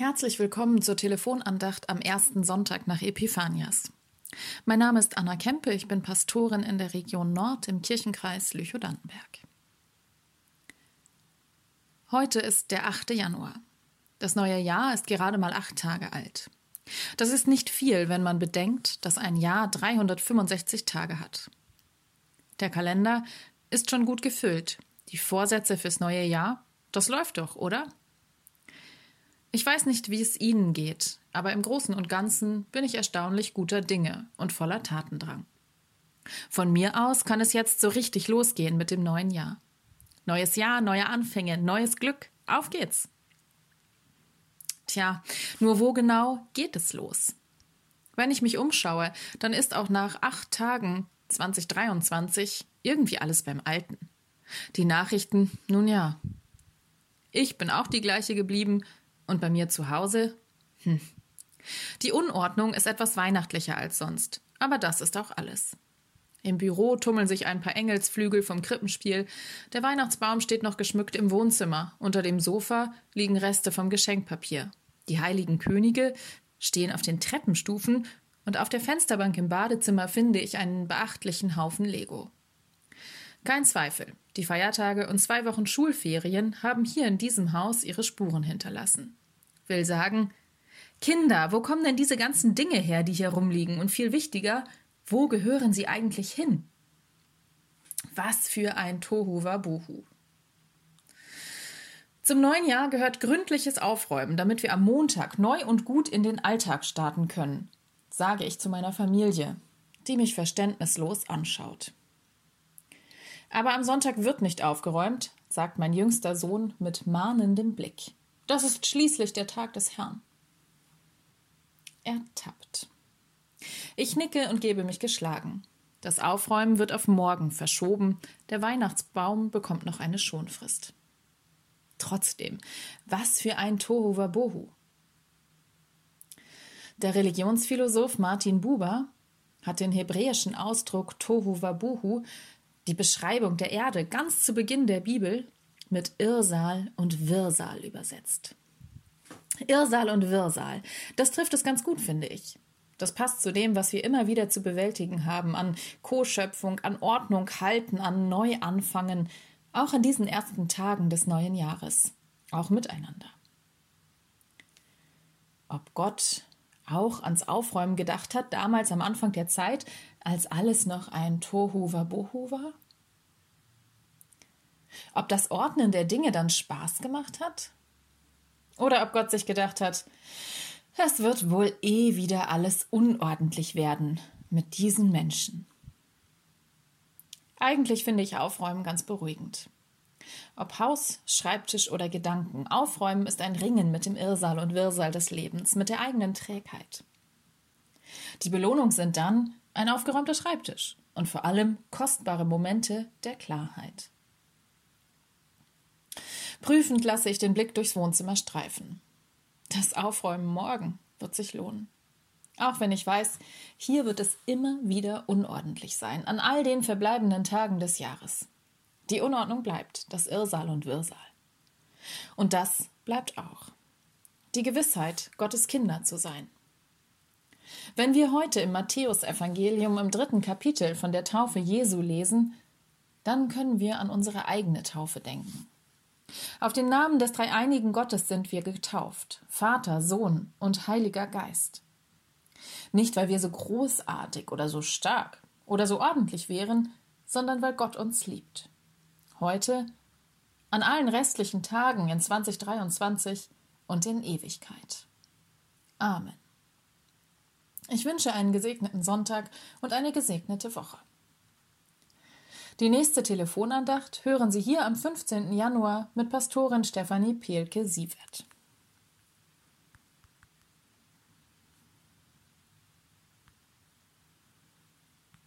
Herzlich willkommen zur Telefonandacht am ersten Sonntag nach Epiphanias. Mein Name ist Anna Kempe, ich bin Pastorin in der Region Nord im Kirchenkreis Lüchow-Dannenberg. Heute ist der 8. Januar. Das neue Jahr ist gerade mal acht Tage alt. Das ist nicht viel, wenn man bedenkt, dass ein Jahr 365 Tage hat. Der Kalender ist schon gut gefüllt. Die Vorsätze fürs neue Jahr, das läuft doch, oder? Ich weiß nicht, wie es Ihnen geht, aber im Großen und Ganzen bin ich erstaunlich guter Dinge und voller Tatendrang. Von mir aus kann es jetzt so richtig losgehen mit dem neuen Jahr. Neues Jahr, neue Anfänge, neues Glück. Auf geht's. Tja, nur wo genau geht es los? Wenn ich mich umschaue, dann ist auch nach acht Tagen 2023 irgendwie alles beim Alten. Die Nachrichten, nun ja. Ich bin auch die gleiche geblieben, und bei mir zu Hause? Hm. Die Unordnung ist etwas weihnachtlicher als sonst, aber das ist auch alles. Im Büro tummeln sich ein paar Engelsflügel vom Krippenspiel. Der Weihnachtsbaum steht noch geschmückt im Wohnzimmer. Unter dem Sofa liegen Reste vom Geschenkpapier. Die heiligen Könige stehen auf den Treppenstufen und auf der Fensterbank im Badezimmer finde ich einen beachtlichen Haufen Lego. Kein Zweifel, die Feiertage und zwei Wochen Schulferien haben hier in diesem Haus ihre Spuren hinterlassen will sagen, Kinder, wo kommen denn diese ganzen Dinge her, die hier rumliegen? Und viel wichtiger, wo gehören sie eigentlich hin? Was für ein Tohu Wabohu. Zum neuen Jahr gehört gründliches Aufräumen, damit wir am Montag neu und gut in den Alltag starten können, sage ich zu meiner Familie, die mich verständnislos anschaut. Aber am Sonntag wird nicht aufgeräumt, sagt mein jüngster Sohn mit mahnendem Blick. Das ist schließlich der Tag des Herrn. Ertappt. Ich nicke und gebe mich geschlagen. Das Aufräumen wird auf morgen verschoben. Der Weihnachtsbaum bekommt noch eine Schonfrist. Trotzdem, was für ein Tohu Wabohu. Der Religionsphilosoph Martin Buber hat den hebräischen Ausdruck Tohu Wabohu, die Beschreibung der Erde ganz zu Beginn der Bibel, mit Irrsal und Wirrsal übersetzt. Irrsal und Wirrsal, das trifft es ganz gut, finde ich. Das passt zu dem, was wir immer wieder zu bewältigen haben, an Co-Schöpfung, an Ordnung halten, an Neuanfangen, auch an diesen ersten Tagen des neuen Jahres, auch miteinander. Ob Gott auch ans Aufräumen gedacht hat, damals am Anfang der Zeit, als alles noch ein Tohu Wabohu war? Ob das Ordnen der Dinge dann Spaß gemacht hat? Oder ob Gott sich gedacht hat, es wird wohl eh wieder alles unordentlich werden mit diesen Menschen. Eigentlich finde ich Aufräumen ganz beruhigend. Ob Haus, Schreibtisch oder Gedanken, Aufräumen ist ein Ringen mit dem Irrsal und Wirrsal des Lebens, mit der eigenen Trägheit. Die Belohnung sind dann ein aufgeräumter Schreibtisch und vor allem kostbare Momente der Klarheit. Prüfend lasse ich den Blick durchs Wohnzimmer streifen. Das Aufräumen morgen wird sich lohnen. Auch wenn ich weiß, hier wird es immer wieder unordentlich sein, an all den verbleibenden Tagen des Jahres. Die Unordnung bleibt, das Irrsal und Wirrsal. Und das bleibt auch. Die Gewissheit, Gottes Kinder zu sein. Wenn wir heute im Matthäusevangelium im dritten Kapitel von der Taufe Jesu lesen, dann können wir an unsere eigene Taufe denken. Auf den Namen des dreieinigen Gottes sind wir getauft, Vater, Sohn und Heiliger Geist. Nicht, weil wir so großartig oder so stark oder so ordentlich wären, sondern weil Gott uns liebt. Heute, an allen restlichen Tagen in 2023 und in Ewigkeit. Amen. Ich wünsche einen gesegneten Sonntag und eine gesegnete Woche. Die nächste Telefonandacht hören Sie hier am 15. Januar mit Pastorin Stefanie Pehlke-Sievert.